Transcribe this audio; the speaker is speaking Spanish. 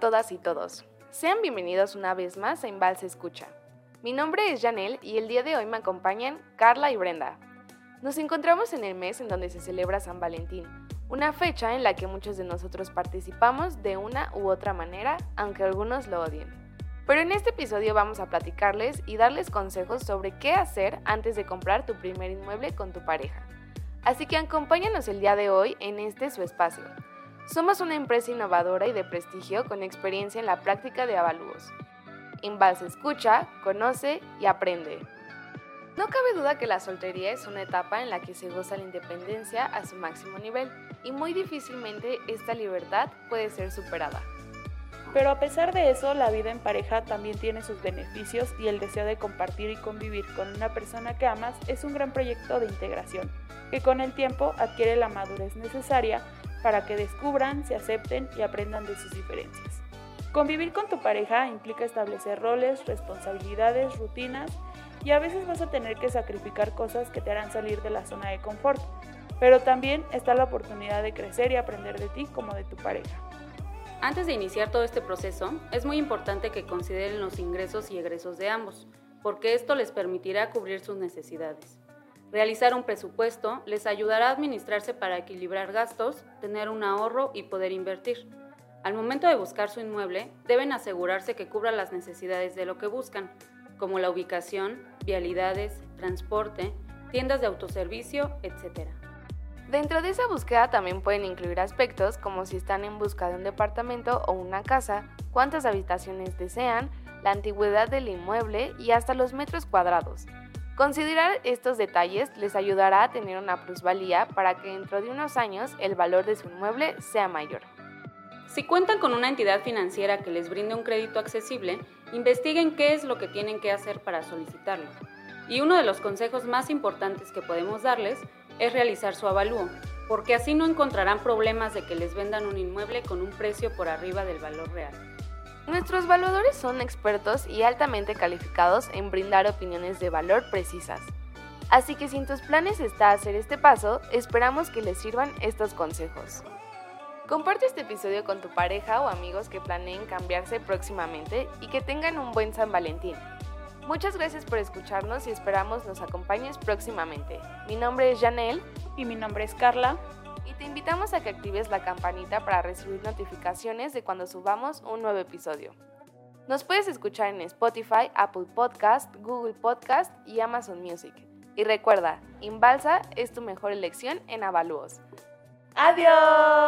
Todas y todos. Sean bienvenidos una vez más a Invalse Escucha. Mi nombre es Janel y el día de hoy me acompañan Carla y Brenda. Nos encontramos en el mes en donde se celebra San Valentín, una fecha en la que muchos de nosotros participamos de una u otra manera, aunque algunos lo odien. Pero en este episodio vamos a platicarles y darles consejos sobre qué hacer antes de comprar tu primer inmueble con tu pareja. Así que acompáñanos el día de hoy en este su espacio. Somos una empresa innovadora y de prestigio con experiencia en la práctica de avalúos. Invalse escucha, conoce y aprende. No cabe duda que la soltería es una etapa en la que se goza la independencia a su máximo nivel y muy difícilmente esta libertad puede ser superada. Pero a pesar de eso, la vida en pareja también tiene sus beneficios y el deseo de compartir y convivir con una persona que amas es un gran proyecto de integración, que con el tiempo adquiere la madurez necesaria para que descubran, se acepten y aprendan de sus diferencias. Convivir con tu pareja implica establecer roles, responsabilidades, rutinas y a veces vas a tener que sacrificar cosas que te harán salir de la zona de confort, pero también está la oportunidad de crecer y aprender de ti como de tu pareja. Antes de iniciar todo este proceso, es muy importante que consideren los ingresos y egresos de ambos, porque esto les permitirá cubrir sus necesidades. Realizar un presupuesto les ayudará a administrarse para equilibrar gastos, tener un ahorro y poder invertir. Al momento de buscar su inmueble, deben asegurarse que cubra las necesidades de lo que buscan, como la ubicación, vialidades, transporte, tiendas de autoservicio, etc. Dentro de esa búsqueda también pueden incluir aspectos como si están en busca de un departamento o una casa, cuántas habitaciones desean, la antigüedad del inmueble y hasta los metros cuadrados. Considerar estos detalles les ayudará a tener una plusvalía para que dentro de unos años el valor de su inmueble sea mayor. Si cuentan con una entidad financiera que les brinde un crédito accesible, investiguen qué es lo que tienen que hacer para solicitarlo. Y uno de los consejos más importantes que podemos darles es realizar su avalúo, porque así no encontrarán problemas de que les vendan un inmueble con un precio por arriba del valor real. Nuestros valuadores son expertos y altamente calificados en brindar opiniones de valor precisas. Así que si en tus planes está hacer este paso, esperamos que les sirvan estos consejos. Comparte este episodio con tu pareja o amigos que planeen cambiarse próximamente y que tengan un buen San Valentín. Muchas gracias por escucharnos y esperamos nos acompañes próximamente. Mi nombre es Janelle y mi nombre es Carla y te invitamos a que actives la campanita para recibir notificaciones de cuando subamos un nuevo episodio. Nos puedes escuchar en Spotify, Apple Podcast, Google Podcast y Amazon Music. Y recuerda, Inbalsa es tu mejor elección en avalúos. ¡Adiós!